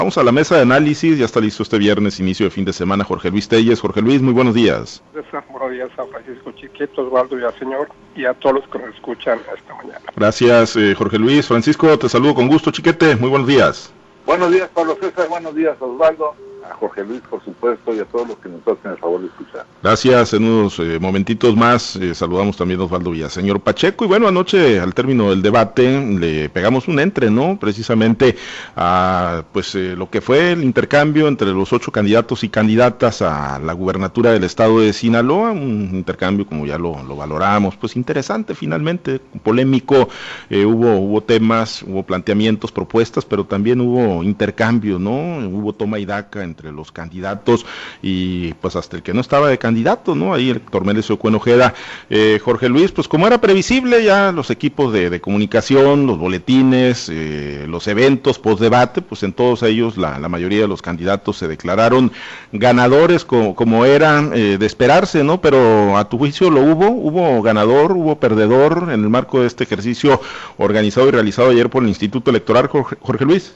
Vamos a la mesa de análisis, ya está listo este viernes, inicio de fin de semana, Jorge Luis Telles. Jorge Luis, muy buenos días. Buenos días a Francisco Chiquito, Osvaldo y al señor y a todos los que nos escuchan esta mañana. Gracias, eh, Jorge Luis. Francisco, te saludo con gusto, Chiquete, muy buenos días. Buenos días, Pablo César, buenos días, Osvaldo a Jorge Luis, por supuesto, y a todos los que nos hacen el favor de escuchar. Gracias. En unos eh, momentitos más eh, saludamos también a Osvaldo Villaseñor Pacheco. Y bueno, anoche, al término del debate, le pegamos un entre, ¿no? Precisamente a pues eh, lo que fue el intercambio entre los ocho candidatos y candidatas a la gubernatura del estado de Sinaloa. Un intercambio, como ya lo, lo valoramos, pues interesante finalmente, polémico. hubo, hubo temas, hubo planteamientos, propuestas, pero también hubo intercambio, ¿no? Hubo toma y daca entre los candidatos y pues hasta el que no estaba de candidato, ¿no? Ahí el Tormeles Ojeda, eh, Jorge Luis, pues como era previsible ya los equipos de, comunicación, los boletines, eh, los eventos post debate, pues en todos ellos la, mayoría de los candidatos se declararon ganadores como, como era eh, de esperarse, ¿no? Pero a tu juicio lo hubo, hubo ganador, hubo perdedor en el marco de este ejercicio organizado y realizado ayer por el Instituto Electoral, Jorge Luis.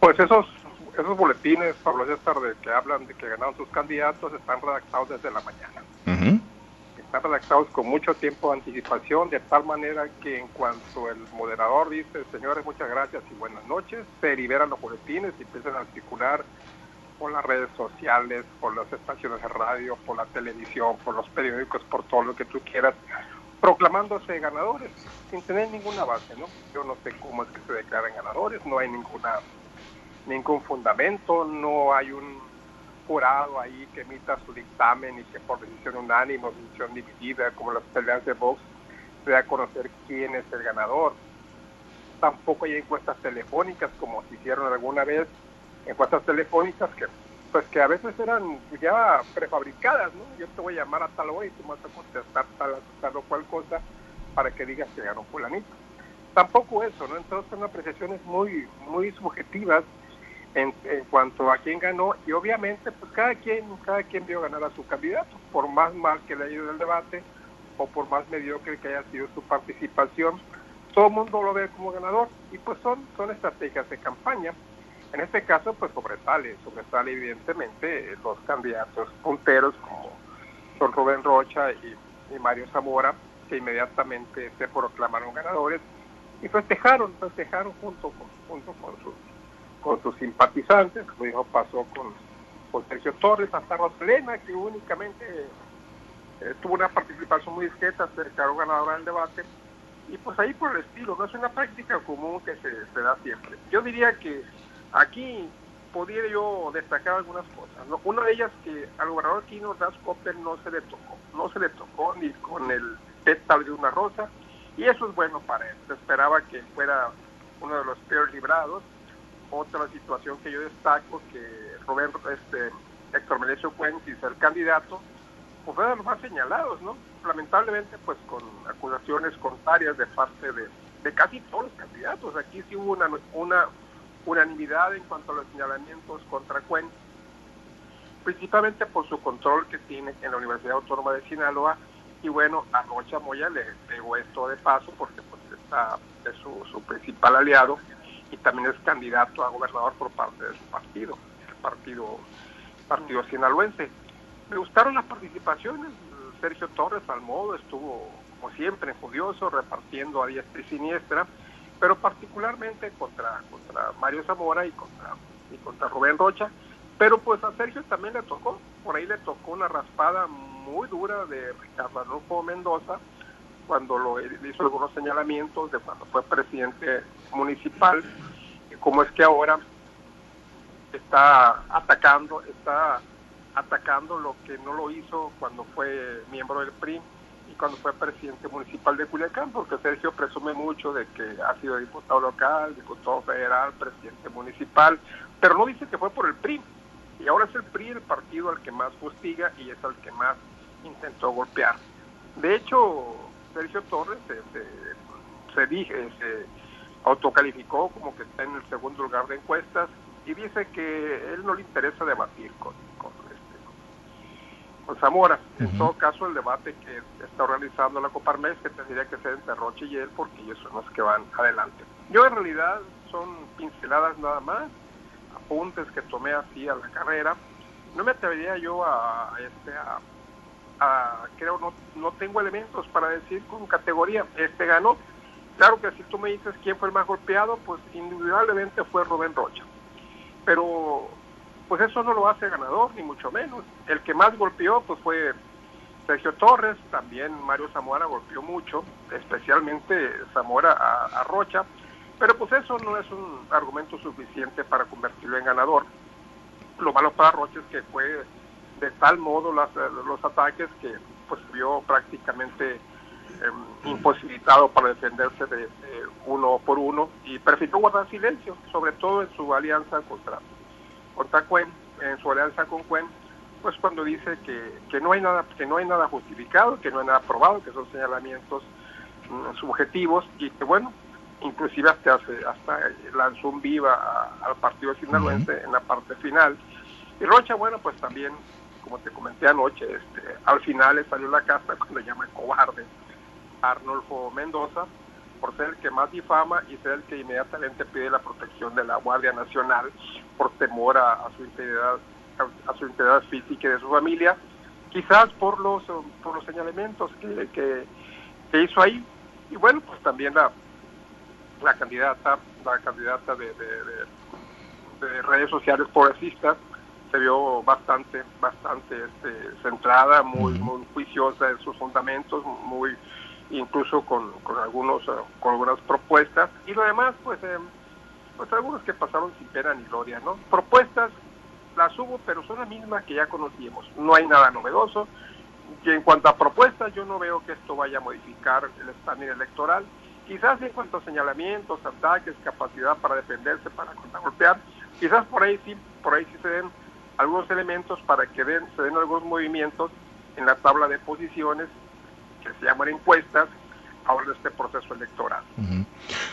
Pues esos esos boletines, Pablo César, de que hablan de que ganaron sus candidatos, están redactados desde la mañana. Están redactados con mucho tiempo de anticipación, de tal manera que en cuanto el moderador dice, señores, muchas gracias y buenas noches, se liberan los boletines y empiezan a circular por las redes sociales, por las estaciones de radio, por la televisión, por los periódicos, por todo lo que tú quieras, proclamándose ganadores, sin tener ninguna base, ¿no? Yo no sé cómo es que se declaran ganadores, no hay ninguna ningún fundamento, no hay un jurado ahí que emita su dictamen y que por decisión unánime o decisión dividida, como las peleas de Vox, se a conocer quién es el ganador. Tampoco hay encuestas telefónicas como se hicieron alguna vez, encuestas telefónicas que pues que a veces eran ya prefabricadas, ¿no? Yo te voy a llamar a tal hora y tú vas a contestar tal, tal o cual cosa para que digas que ganó fulanito. Tampoco eso, ¿no? Entonces son apreciaciones muy, muy subjetivas en, cuanto a quién ganó y obviamente pues cada quien cada quien vio ganar a su candidato por más mal que le haya ido el debate o por más mediocre que haya sido su participación todo el mundo lo ve como ganador y pues son son estrategias de campaña. En este caso pues sobresale sobresale evidentemente los candidatos punteros como son Rubén Rocha y, Mario Zamora que inmediatamente se proclamaron ganadores y festejaron festejaron junto con junto con sus con sus simpatizantes, como dijo, pasó con, con Sergio Torres, hasta Rosalena, que únicamente eh, tuvo una participación muy discreta, se declaró ganadora del debate, y pues ahí por el estilo, no es una práctica común que se, da siempre. Yo diría que aquí podría yo destacar algunas cosas. Una de ellas que al gobernador Kino Das no se le tocó, no se le tocó ni con el pétalo de una rosa, y eso es bueno para él. Se esperaba que fuera uno de los peores librados, otra situación que yo destaco, que Roberto, este, Héctor Melesio Fuentes, el candidato, pues fue de los más señalados, ¿no? Lamentablemente, pues con acusaciones contrarias de parte de, de casi todos los candidatos. Aquí sí hubo una, una unanimidad en cuanto a los señalamientos contra Cuenca, principalmente por su control que tiene en la Universidad Autónoma de Sinaloa. Y bueno, a Rocha Moya le pegó esto de paso porque pues está, es su principal aliado y también es candidato a gobernador por parte de su partido, el partido, partido sinaloense. Me gustaron las participaciones, Sergio Torres al modo estuvo como siempre judioso, repartiendo a diestra y siniestra, pero particularmente contra, contra Mario Zamora y contra, y contra Rubén Rocha, pero pues a Sergio también le tocó, por ahí le tocó una raspada muy dura de Ricardo Arnulfo Mendoza, cuando lo hizo algunos señalamientos de cuando fue presidente municipal, como es que ahora está atacando, está atacando lo que no lo hizo cuando fue miembro del PRI y cuando fue presidente municipal de Culiacán, porque Sergio presume mucho de que ha sido diputado local, diputado federal, presidente municipal, pero no dice que fue por el PRI. Y ahora es el PRI el partido al que más fustiga y es al que más intentó golpear. De hecho, Sergio Torres se, se, dije, se autocalificó como que está en el segundo lugar de encuestas y dice que él no le interesa debatir con, con, este, con Zamora. En todo caso, el debate que está organizando la Coparmes, que tendría que ser entre Roche y él, porque ellos son los que van adelante. Yo en realidad son pinceladas nada más, apuntes que tomé así a la carrera. No me atrevería yo a, este, a, creo, no, no tengo elementos para decir con categoría, este ganó. Claro que si tú me dices quién fue el más golpeado, pues indudablemente fue Rubén Rocha. Pero pues eso no lo hace ganador, ni mucho menos. El que más golpeó pues fue Sergio Torres, también Mario Zamora golpeó mucho, especialmente Zamora a, Rocha, pero pues eso no es un argumento suficiente para convertirlo en ganador. Lo malo para Rocha es que fue de tal modo los ataques que pues vio prácticamente imposibilitado para defenderse de, uno por uno y prefirió guardar silencio, sobre todo en su alianza contra, contra Cuen, en su alianza con Cuen, pues cuando dice que, que, no hay nada que no hay nada justificado, que no hay nada probado, que son señalamientos mm, subjetivos y que bueno, inclusive hasta hasta lanzó un viva al partido sinaloense en la parte final. Y Rocha, bueno, pues también, como te comenté anoche, este, al final le salió la casa cuando llama cobarde a Arnulfo Mendoza por ser el que más difama y ser el que inmediatamente pide la protección de la Guardia Nacional por temor a su integridad a, su integridad física y de su familia, quizás por los, por los señalamientos que, que, hizo ahí. Y bueno, pues también la, la candidata, la candidata de, de, redes sociales progresistas se vio bastante, bastante este, centrada, muy, muy juiciosa en sus fundamentos, muy incluso con, con algunos con algunas propuestas y lo demás pues eh, pues algunos que pasaron sin pena ni gloria no propuestas las hubo, pero son las mismas que ya conocíamos. No hay nada novedoso. Y en cuanto a propuestas, yo no veo que esto vaya a modificar el estándar electoral. Quizás en cuanto a señalamientos, ataques, capacidad para defenderse, para contragolpear, quizás por ahí sí, por ahí sí se den algunos elementos para que den, se den algunos movimientos en la tabla de posiciones que se llaman encuestas ahora en este proceso electoral.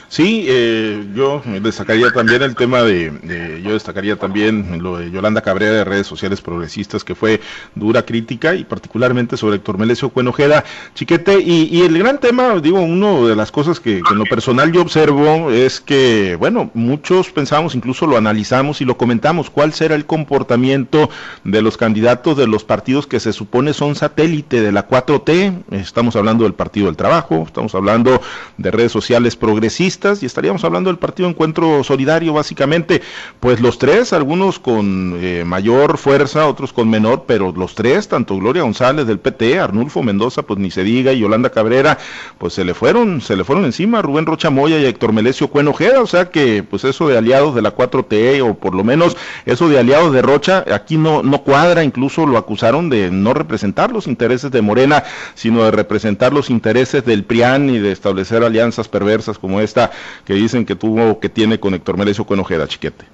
Sí, eh, yo destacaría también el tema de, yo destacaría también lo de Yolanda Cabrera de redes sociales progresistas, que fue dura crítica y particularmente sobre Héctor Melesio Cuenojeda, Chiquete, y, el gran tema, digo, una de las cosas que, en lo personal yo observo es que, bueno, muchos pensamos, incluso lo analizamos y lo comentamos, cuál será el comportamiento de los candidatos de los partidos que se supone son satélite de la 4T, estamos hablando del Partido del Trabajo, estamos hablando de redes sociales progresistas, y estaríamos hablando del partido Encuentro Solidario básicamente, pues los tres, algunos con eh, mayor fuerza, otros con menor, pero los tres, tanto Gloria González del PT, Arnulfo Mendoza, pues ni se diga, y Yolanda Cabrera, pues se le fueron, se le fueron encima Rubén Rocha Moya y Héctor Melesio Cuenojeda, o sea que pues eso de aliados de la 4T o por lo menos eso de aliados de Rocha aquí no no cuadra, incluso lo acusaron de no representar los intereses de Morena, sino de representar los intereses del Y de establecer alianzas perversas como esta que dicen que tuvo, que tiene con Héctor Merecio con Ojeda, Chiquete.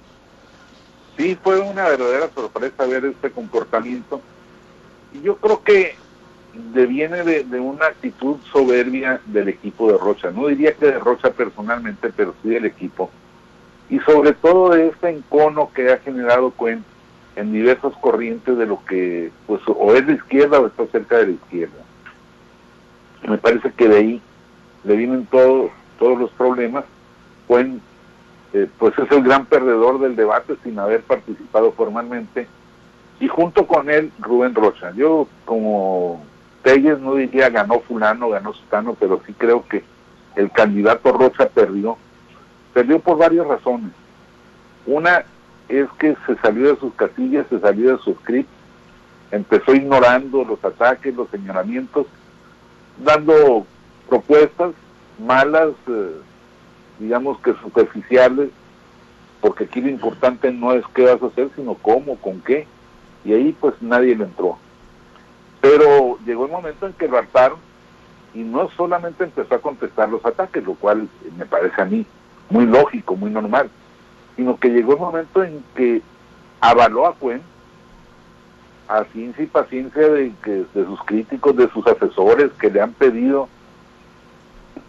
Sí, fue una verdadera sorpresa ver este comportamiento. Y yo creo que deviene de, de, una actitud soberbia del equipo de Rocha. No diría que de Rocha personalmente, pero sí del equipo. Y sobre todo de este encono que ha generado Cuen en diversas corrientes de lo que, pues, o es de izquierda o está cerca de la izquierda. Me parece que de ahí le vienen todos todos los problemas, Cuen eh, pues es el gran perdedor del debate sin haber participado formalmente, y junto con él Rubén Rocha. Yo como Telles no diría ganó fulano, ganó sutano, pero sí creo que el candidato Rocha perdió. Perdió por varias razones. Una es que se salió de sus casillas, se salió de sus script, empezó ignorando los ataques, los señalamientos, dando propuestas malas, eh, digamos que superficiales, porque aquí lo importante no es qué vas a hacer, sino cómo, con qué, y ahí pues nadie le entró. Pero llegó el momento en que lo hartaron y no solamente empezó a contestar los ataques, lo cual me parece a mí muy lógico, muy normal, sino que llegó el momento en que avaló a Cuen a ciencia y paciencia de, que, de sus críticos, de sus asesores que le han pedido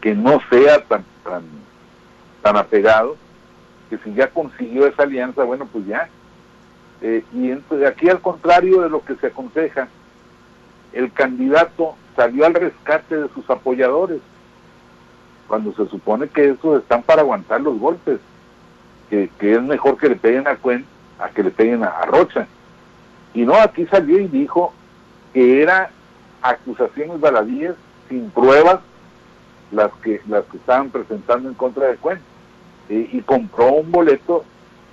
que no sea tan, tan, tan apegado, que si ya consiguió esa alianza, bueno, pues ya. Eh, y entonces, aquí al contrario de lo que se aconseja, el candidato salió al rescate de sus apoyadores, cuando se supone que esos están para aguantar los golpes. que, es mejor que le peguen a Cuen a que le peguen a, Rocha. Y no, aquí salió y dijo que era acusaciones baladíes sin pruebas las que las que estaban presentando en contra de Cuen. y compró un boleto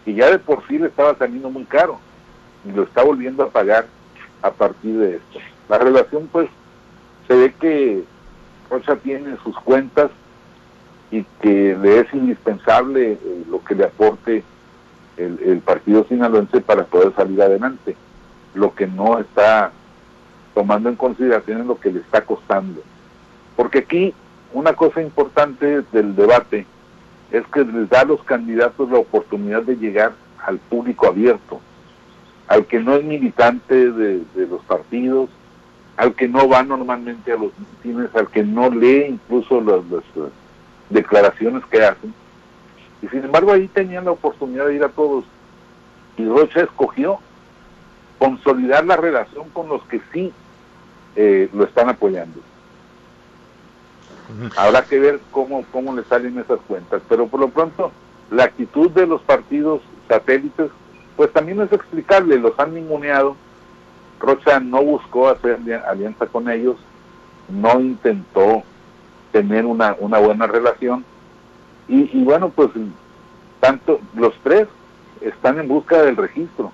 que ya de por sí le estaba saliendo muy caro y lo está volviendo a pagar a partir de esto. La relación pues se ve que Rocha tiene sus cuentas y que le es indispensable eh, lo que le aporte el, partido sinaloense para poder salir adelante. Lo que no está tomando en consideración es lo que le está costando. Porque aquí una cosa importante del debate es que les da a los candidatos la oportunidad de llegar al público abierto, al que no es militante de, los partidos, al que no va normalmente a los mítines, al que no lee incluso las, las, declaraciones que hacen. Y sin embargo ahí tenían la oportunidad de ir a todos. Y Rocha escogió consolidar la relación con los que sí eh, lo están apoyando. Habrá que ver cómo, cómo le salen esas cuentas, pero por lo pronto la actitud de los partidos satélites, pues también es explicable, los han ninguneado. Rocha no buscó hacer alianza con ellos, no intentó tener una, una buena relación. Y, y bueno, pues tanto los tres están en busca del registro.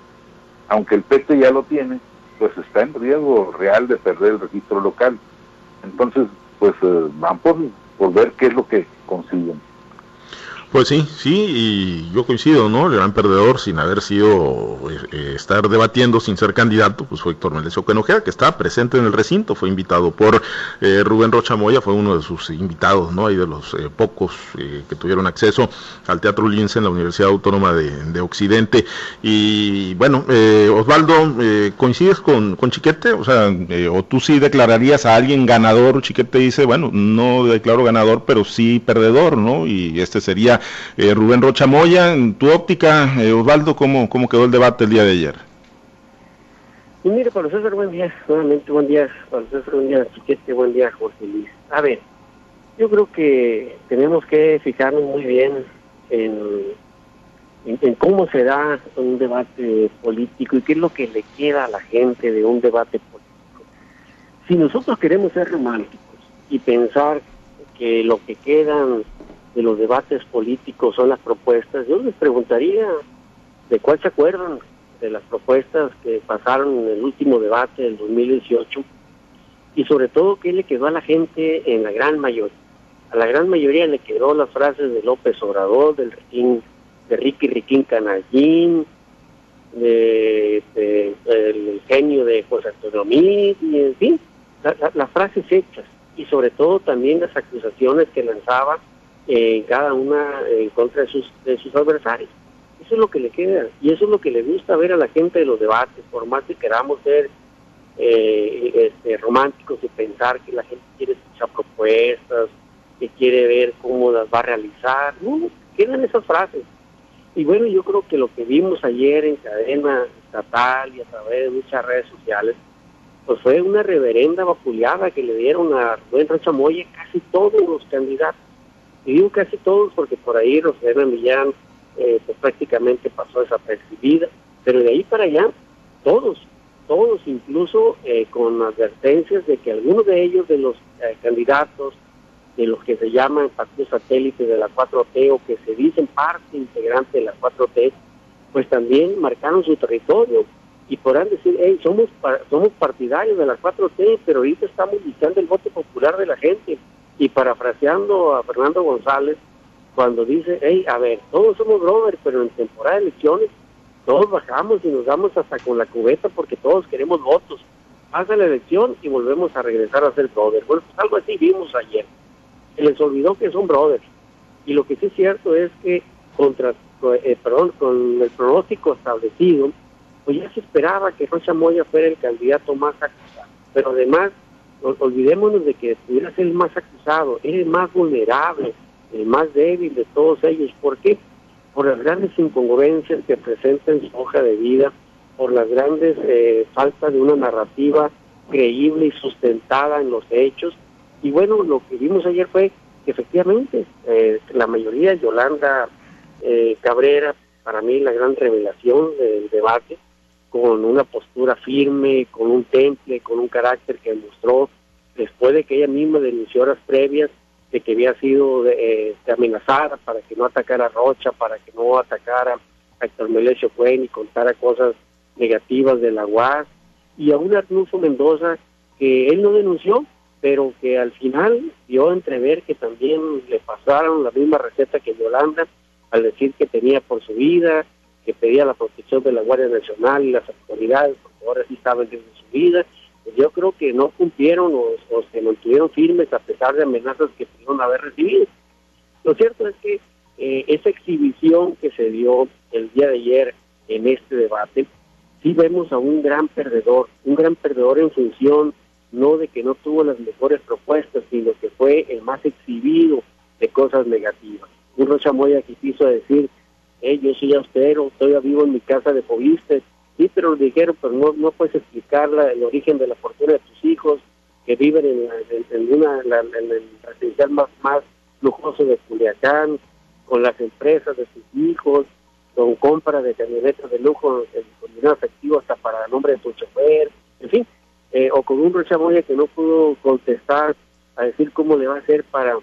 Aunque el PT ya lo tiene, pues está en riesgo real de perder el registro local. Entonces, pues eh, van por, por ver qué es lo que consiguen. Pues sí, sí, y yo coincido, ¿no? El gran perdedor, sin haber sido, eh, eh, estar debatiendo sin ser candidato, pues fue Héctor Melesio Quenojea, que está presente en el recinto, fue invitado por eh, Rubén Rocha Moya, fue uno de sus invitados, ¿no? Y de los pocos que tuvieron acceso al Teatro Lince en la Universidad Autónoma de, Occidente. Y bueno, Osvaldo, ¿coincides con, con Chiquete? O sea, o tú sí declararías a alguien ganador, Chiquete dice, bueno, no declaro ganador, pero sí perdedor, ¿no? Y este sería eh, Rubén Rocha Moya, en tu óptica, eh, Osvaldo, ¿cómo, ¿cómo quedó el debate el día de ayer? Y mire, Pablo César, buen día, nuevamente buen día, Pablo César, buen día, Chiquete, buen día, Jorge Luis. A ver, yo creo que tenemos que fijarnos muy bien en, en, cómo se da un debate político y qué es lo que le queda a la gente de un debate político. Si nosotros queremos ser románticos y pensar que lo que quedan de los debates políticos son las propuestas, yo les preguntaría de cuál se acuerdan de las propuestas que pasaron en el último debate del 2018 y sobre todo qué le quedó a la gente en la gran mayoría. A la gran mayoría le quedó las frases de López Obrador, del de Ricky Riquín Canallín, de, el genio de José Antonio Mid, y en fin, las frases hechas. Y sobre todo también las acusaciones que lanzaba en cada una en contra de sus, de sus adversarios. Eso es lo que le queda y eso es lo que le gusta ver a la gente de los debates, por más que queramos ser eh, este, románticos y pensar que la gente quiere escuchar propuestas, que quiere ver cómo las va a realizar. No, quedan esas frases. Y bueno, yo creo que lo que vimos ayer en cadena estatal y a través de muchas redes sociales, pues fue una reverenda vapuleada que le dieron a Rubén Rochamoye casi todos los candidatos y digo casi todos porque por ahí Rosalena Millán eh, pues prácticamente pasó desapercibida, pero de ahí para allá, todos, todos, incluso eh, con advertencias de que algunos de ellos, de los eh, candidatos, de los que se llaman partidos satélites de la 4T o que se dicen parte integrante de la 4T, pues también marcaron su territorio y podrán decir, hey, somos, somos partidarios de la 4T, pero ahorita estamos buscando el voto popular de la gente y parafraseando a Fernando González, cuando dice, hey, a ver, todos somos brothers, pero en temporada de elecciones todos bajamos y nos damos hasta con la cubeta porque todos queremos votos. Pasa la elección y volvemos a regresar a ser brothers. Bueno, pues algo así vimos ayer. Se les olvidó que son brothers. Y lo que sí es cierto es que contra, eh, perdón, con el pronóstico establecido, pues ya se esperaba que Rocha Moya fuera el candidato más acusado. Pero además olvidémonos de que pudiera ser el más acusado, el más vulnerable, el más débil de todos ellos. ¿Por qué? Por las grandes incongruencias que presenta en su hoja de vida, por las grandes eh, faltas de una narrativa creíble y sustentada en los hechos. Y bueno, lo que vimos ayer fue que efectivamente eh, la mayoría, Yolanda eh, Cabrera, para mí la gran revelación del debate, con una postura firme, con un temple, con un carácter que mostró después de que ella misma denunció horas previas de que había sido eh, amenazada para que no atacara a Rocha, para que no atacara a Héctor Melesio Cuen y contara cosas negativas de la UAS, y a un Arnulfo Mendoza que él no denunció, pero que al final dio a entrever que también le pasaron la misma receta que Yolanda, al decir que tenía por su vida, que pedía la protección de la Guardia Nacional y las autoridades, porque ahora sí saben de su vida. Pues yo creo que no cumplieron o, se mantuvieron firmes a pesar de amenazas que pudieron haber recibido. Lo cierto es que eh, esa exhibición que se dio el día de ayer en este debate, sí vemos a un gran perdedor, un gran perdedor en función no de que no tuvo las mejores propuestas, sino que fue el más exhibido de cosas negativas. Un Rocha Moya que quiso decir, hey, yo soy austero, estoy vivo en mi casa de Poviste, sí, pero le dijeron, pero no, no puedes explicar el origen de la fortuna de tus hijos, que viven en, una, en el residencial más, más lujoso de Culiacán, con las empresas de sus hijos, con compra de camionetas de lujo con dinero efectivo hasta para el nombre de su chofer, en fin, eh, o con un Rocha Moya que no pudo contestar a decir cómo le va a hacer para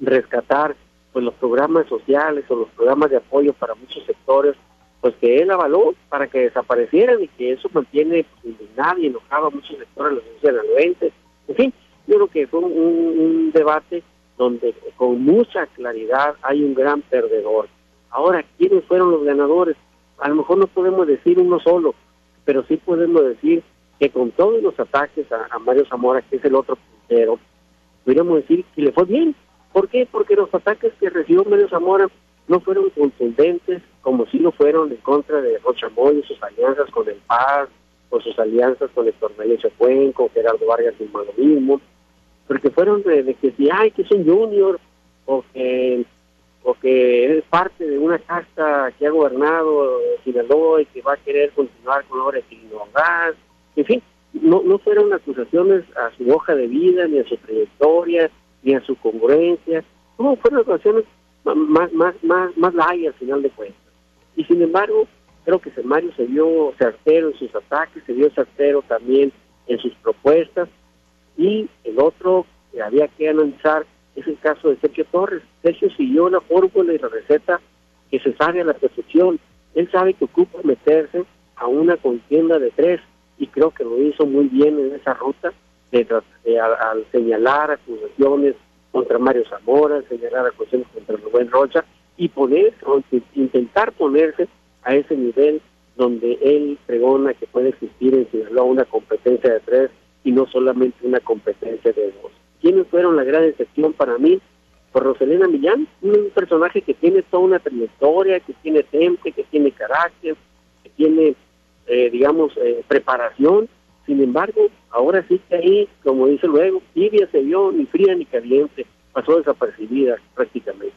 rescatar pues los programas sociales o los programas de apoyo para muchos sectores, pues que él avaló para que desaparecieran y que eso mantiene pues, y enojado a muchos sectores de la sociedad En fin, yo creo que fue un, debate donde con mucha claridad hay un gran perdedor. Ahora, ¿quiénes fueron los ganadores? A lo mejor no podemos decir uno solo, pero sí podemos decir que con todos los ataques a, Mario Zamora, que es el otro puntero, podríamos decir que le fue bien, ¿Por qué? Porque los ataques que recibió Mario Zamora no fueron contundentes como si lo fueron en contra de Rocha Moy y sus alianzas con el Paz, o sus alianzas con Héctor Melechio Cuen, con Gerardo Vargas y lo mismo, porque fueron de, que si, ay, que es un junior, o que, o que es parte de una casta que ha gobernado Sinaloa y que va a querer continuar con obras gas, en fin, no, no fueron acusaciones a su hoja de vida ni a su trayectoria, ni a su congruencia, no, fueron actuaciones más, más, más, más al final de cuentas. Y sin embargo, creo que Mario se vio certero en sus ataques, se vio certero también en sus propuestas, y el otro que había que analizar es el caso de Sergio Torres. Sergio siguió la fórmula y la receta que se sabe a la perfección. Él sabe que ocupa meterse a una contienda de tres y creo que lo hizo muy bien en esa ruta de, al, señalar acusaciones contra Mario Zamora, señalar acusaciones contra Rubén Rocha y poner, intentar ponerse a ese nivel donde él pregona que puede existir en Sinaloa una competencia de tres y no solamente una competencia de dos. ¿Quiénes fueron la gran excepción para mí? Por Roselena Millán, un personaje que tiene toda una trayectoria, que tiene temple, que tiene carácter, que tiene, eh, digamos, eh, preparación sin embargo, ahora sí que ahí, como dice luego, tibia se vio ni fría ni caliente, pasó desapercibida prácticamente.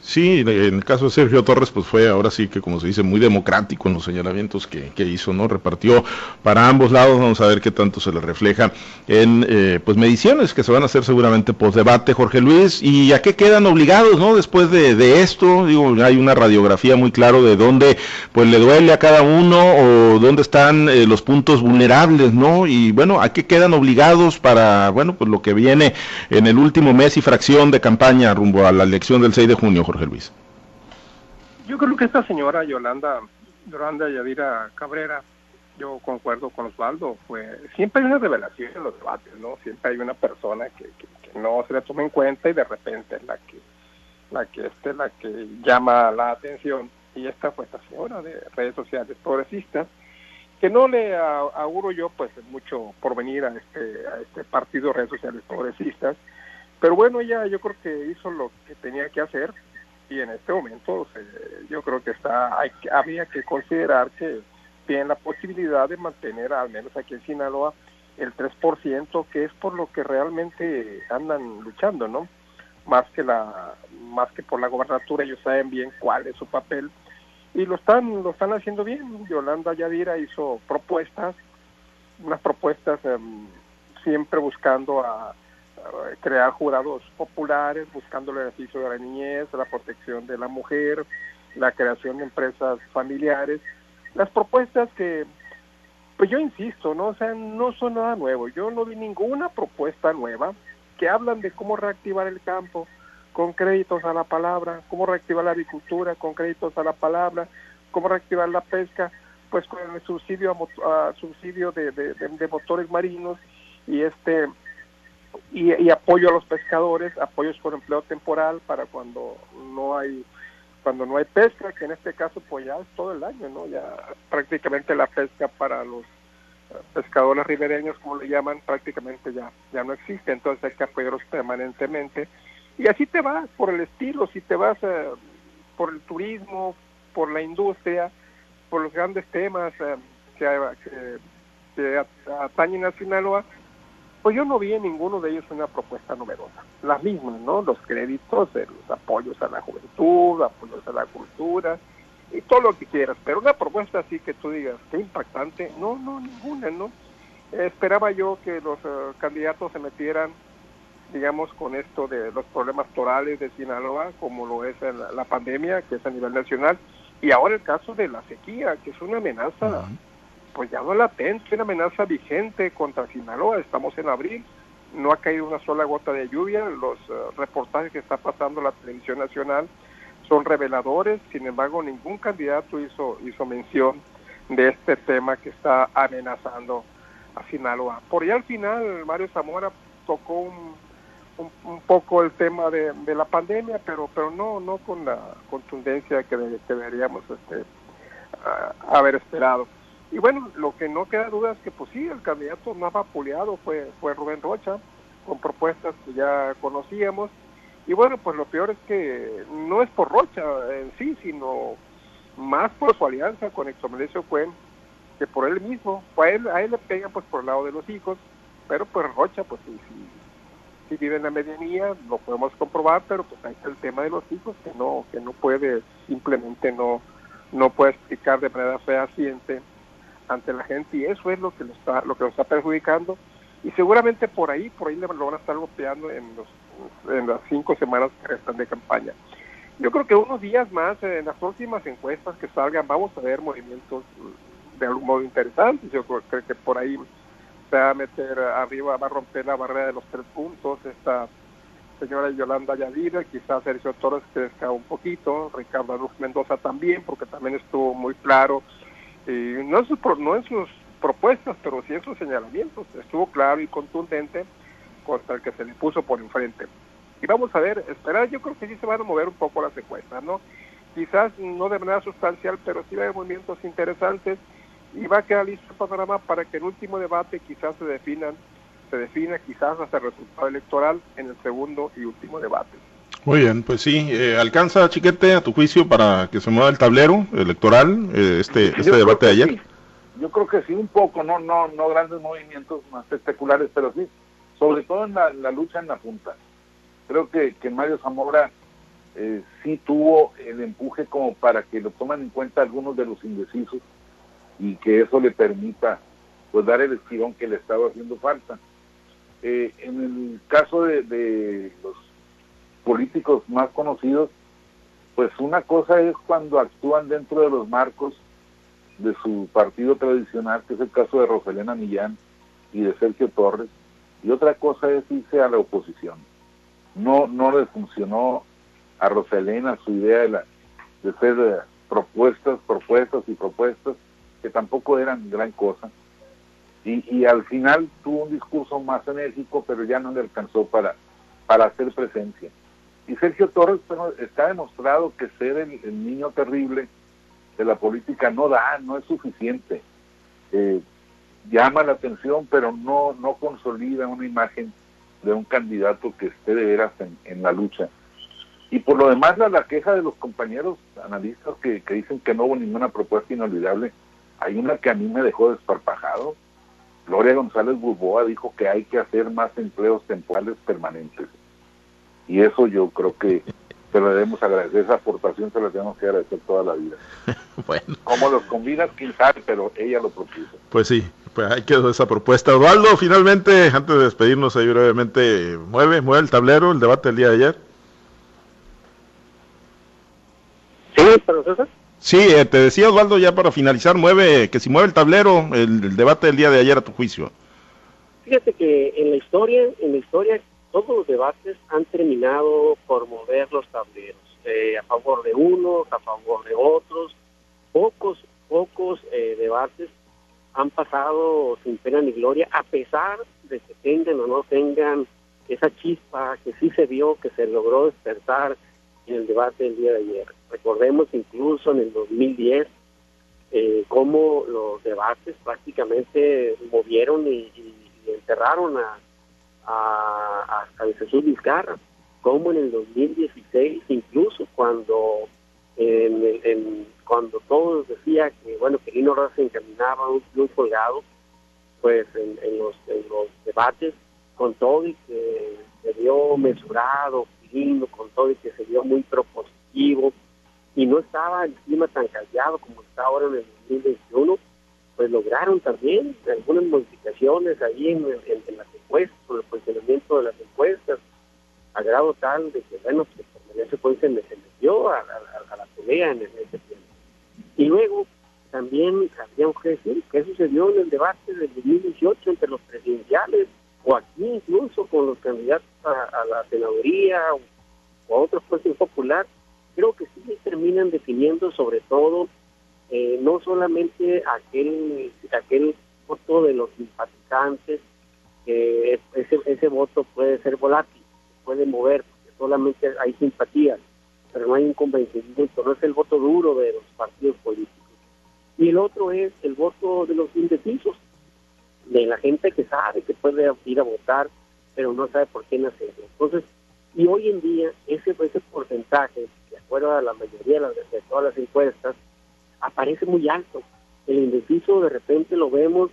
Sí, en el caso de Sergio Torres, pues fue ahora sí que, como se dice, muy democrático en los señalamientos que, hizo, ¿no? Repartió para ambos lados, vamos a ver qué tanto se le refleja en, eh, pues, mediciones que se van a hacer seguramente post debate, Jorge Luis, y a qué quedan obligados, ¿no? Después de, esto, digo, hay una radiografía muy claro de dónde, pues, le duele a cada uno o dónde están eh, los puntos vulnerables, ¿no? Y, bueno, a qué quedan obligados para, bueno, pues, lo que viene en el último mes y fracción de campaña rumbo a la elección del 6 de junio Jorge Luis? Yo creo que esta señora Yolanda, Yolanda Yadira Cabrera, yo concuerdo con Osvaldo, fue siempre hay una revelación en los debates, ¿no? Siempre hay una persona que, no se le toma en cuenta y de repente es la que la que este, la que llama la atención y esta fue esta señora de redes sociales progresistas que no le auguro yo pues mucho por venir a este a este partido de redes sociales progresistas pero bueno, ella yo creo que hizo lo que tenía que hacer y en este momento yo creo que está hay, había que considerar que tiene la posibilidad de mantener al menos aquí en Sinaloa el 3% que es por lo que realmente andan luchando, ¿no? Más que la más que por la gobernatura, ellos saben bien cuál es su papel y lo están lo están haciendo bien. Yolanda Yadira hizo propuestas, unas propuestas em, siempre buscando a crear jurados populares buscando el beneficio de la niñez, la protección de la mujer, la creación de empresas familiares. Las propuestas que, pues yo insisto, ¿no? O sea, no son nada nuevo. Yo no vi ninguna propuesta nueva que hablan de cómo reactivar el campo con créditos a la palabra, cómo reactivar la agricultura con créditos a la palabra, cómo reactivar la pesca, pues con el subsidio a, subsidio de, de, motores marinos y este y, apoyo a los pescadores, apoyos por empleo temporal para cuando no hay cuando no hay pesca, que en este caso pues ya es todo el año, ¿no? Ya prácticamente la pesca para los eh, pescadores ribereños, como le llaman, prácticamente ya ya no existe, entonces hay que apoyarlos permanentemente y así te vas por el estilo, si te vas eh, por el turismo, por la industria, por los grandes temas eh, que, que, atañen a Sinaloa, pues yo no vi en ninguno de ellos una propuesta numerosa. Las mismas, ¿no? Los créditos, eh, los apoyos a la juventud, apoyos a la cultura y todo lo que quieras. Pero una propuesta así que tú digas, qué impactante, no, no, ninguna, ¿no? esperaba yo que los candidatos se metieran digamos, con esto de los problemas torales de Sinaloa, como lo es la, pandemia, que es a nivel nacional, y ahora el caso de la sequía, que es una amenaza, pues ya no latente, una amenaza vigente contra Sinaloa. Estamos en abril, no ha caído una sola gota de lluvia, los eh, reportajes que está pasando la televisión nacional son reveladores, sin embargo, ningún candidato hizo, hizo mención de este tema que está amenazando a Sinaloa. Por allá al final, Mario Zamora tocó un un, poco el tema de, la pandemia, pero pero no no con la contundencia que, deberíamos este, haber esperado. Y bueno, lo que no queda duda es que pues sí, el candidato más vapuleado fue, fue Rubén Rocha, con propuestas que ya conocíamos. Y bueno, pues lo peor es que no es por Rocha en sí, sino más por su alianza con Exomelesio Cuen, que por él mismo. A él, a él le pegan pues por el lado de los hijos, pero pues Rocha pues sí, sí si vive en la medianía, lo podemos comprobar, pero pues ahí está el tema de los hijos que no, que no puede, simplemente no, no puede explicar de manera fehaciente ante la gente y eso es lo que lo está, lo que lo está perjudicando y seguramente por ahí, por ahí lo van a estar golpeando en los, en las cinco semanas que restan de campaña. Yo creo que unos días más, en las próximas encuestas que salgan, vamos a ver movimientos de algún modo interesantes. Yo creo que por ahí se va a meter arriba, va a romper la barrera de los tres puntos. Esta señora Yolanda Yadira, quizás Sergio Torres crezca un poquito, Ricardo Luz Mendoza también, porque también estuvo muy claro, y no, en sus, no en sus propuestas, pero sí en sus señalamientos, estuvo claro y contundente contra el que se le puso por enfrente. Y vamos a ver, esperar, yo creo que sí se van a mover un poco las encuestas, ¿no? Quizás no de manera sustancial, pero sí va movimientos interesantes y va a quedar listo el panorama para que el último debate quizás se definan, se defina quizás hasta el resultado electoral en el segundo y último debate. Muy bien, pues sí, eh, alcanza Chiquete a tu juicio para que se mueva el tablero electoral eh, este este debate de ayer. Yo creo que sí un poco, no no no grandes movimientos más espectaculares, pero sí, sobre todo en la, lucha en la punta. Creo que, que Mario Zamora eh, sí tuvo el empuje como para que lo tomen en cuenta algunos de los indecisos y que eso le permita pues dar el estirón que le estaba haciendo falta. Eh, en el caso de, los políticos más conocidos, pues una cosa es cuando actúan dentro de los marcos de su partido tradicional, que es el caso de Roselena Millán y de Sergio Torres, y otra cosa es irse a la oposición. No, no le funcionó a Roselena su idea de, la, de hacer eh, propuestas, propuestas y propuestas, que tampoco eran gran cosa. Y, al final tuvo un discurso más enérgico, pero ya no le alcanzó para, para hacer presencia. Y Sergio Torres está demostrado que ser el, niño terrible de la política no da, no es suficiente. Eh, llama la atención, pero no, no consolida una imagen de un candidato que esté de veras en, en la lucha. Y por lo demás, la, la, queja de los compañeros analistas que, que, dicen que no hubo ninguna propuesta inolvidable, hay una que a mí me dejó desparpajado. Gloria González Burboa dijo que hay que hacer más empleos temporales permanentes. Y eso yo creo que se lo debemos agradecer, esa aportación se la tenemos que agradecer toda la vida. bueno. Como los combinas, quién sabe, pero ella lo propuso. Pues sí, pues ahí quedó esa propuesta. Osvaldo, finalmente, antes de despedirnos ahí brevemente, ¿mueve, mueve el tablero el debate del día de ayer? Sí, profesor. Sí, eh, te decía Osvaldo, ya para finalizar, mueve, que si mueve el tablero, el, debate del día de ayer a tu juicio. Fíjate que en la historia, en la historia, todos los debates han terminado por mover los tableros, eh, a favor de unos, a favor de otros. Pocos, pocos eh, debates han pasado sin pena ni gloria, a pesar de que tengan o no tengan esa chispa que sí se vio, que se logró despertar en el debate del día de ayer. Recordemos incluso en el 2010 eh, cómo los debates prácticamente movieron y, enterraron a, a, a, Jesús Vizcarra, como en el 2016 incluso cuando en, cuando todos decía que bueno que Lino Rosa se encaminaba un triunfo colgado, pues en, los, en los debates con todo y que se dio mesurado, con todo y que se vio muy propositivo y no estaba el clima tan callado como está ahora en el 2021, pues lograron también algunas modificaciones ahí en, las encuestas, con el funcionamiento de las encuestas, a grado tal de que, bueno, pues en ese pues se, metió a, la pelea en, ese tiempo. Y luego también había que decir qué sucedió en el debate del 2018 entre los presidenciales o aquí incluso con los candidatos a, la senaduría o, a otros puestos popular, creo que sí terminan definiendo sobre todo eh, no solamente aquel aquel voto de los simpatizantes, ese, ese voto puede ser volátil, puede mover, porque solamente hay simpatía, pero no hay un convencimiento, no es el voto duro de los partidos políticos. Y el otro es el voto de los indecisos, de la gente que sabe que puede ir a votar, pero no sabe por qué hacerlo. Entonces, y hoy en día ese, ese porcentaje, de acuerdo a la mayoría de, todas las encuestas, aparece muy alto. El indeciso de repente lo vemos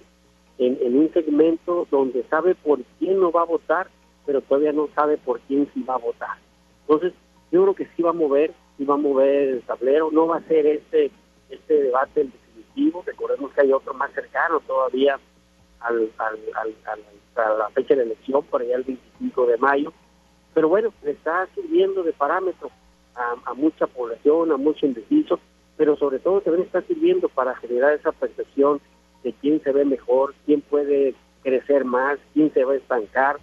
en, un segmento donde sabe por quién no va a votar, pero todavía no sabe por quién sí va a votar. Entonces, yo creo que sí va a mover, sí va a mover el tablero, no va a ser este, este debate el definitivo, recordemos que hay otro más cercano todavía al, a la fecha de elección, por allá el 25 de mayo. Pero bueno, le está sirviendo de parámetro a, mucha población, a mucho indeciso, pero sobre todo también está sirviendo para generar esa percepción de quién se ve mejor, quién puede crecer más, quién se va a estancar.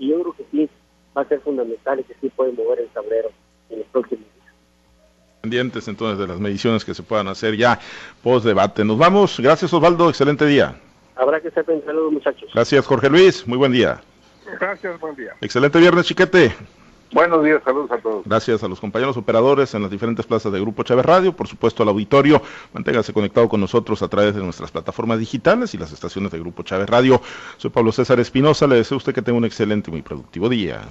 Y yo creo que sí va a ser fundamental y que sí puede mover el tablero en los próximos días. Pendientes entonces de las mediciones que se puedan hacer ya post debate. Nos vamos. Gracias Osvaldo. Excelente día. Habrá que ser los muchachos. Gracias, Jorge Luis. Muy buen día. Gracias, buen día. Excelente viernes, chiquete. Buenos días, saludos a todos. Gracias a los compañeros operadores en las diferentes plazas de Grupo Chávez Radio, por supuesto al auditorio. Manténgase conectado con nosotros a través de nuestras plataformas digitales y las estaciones de Grupo Chávez Radio. Soy Pablo César Espinosa, le deseo a usted que tenga un excelente y muy productivo día.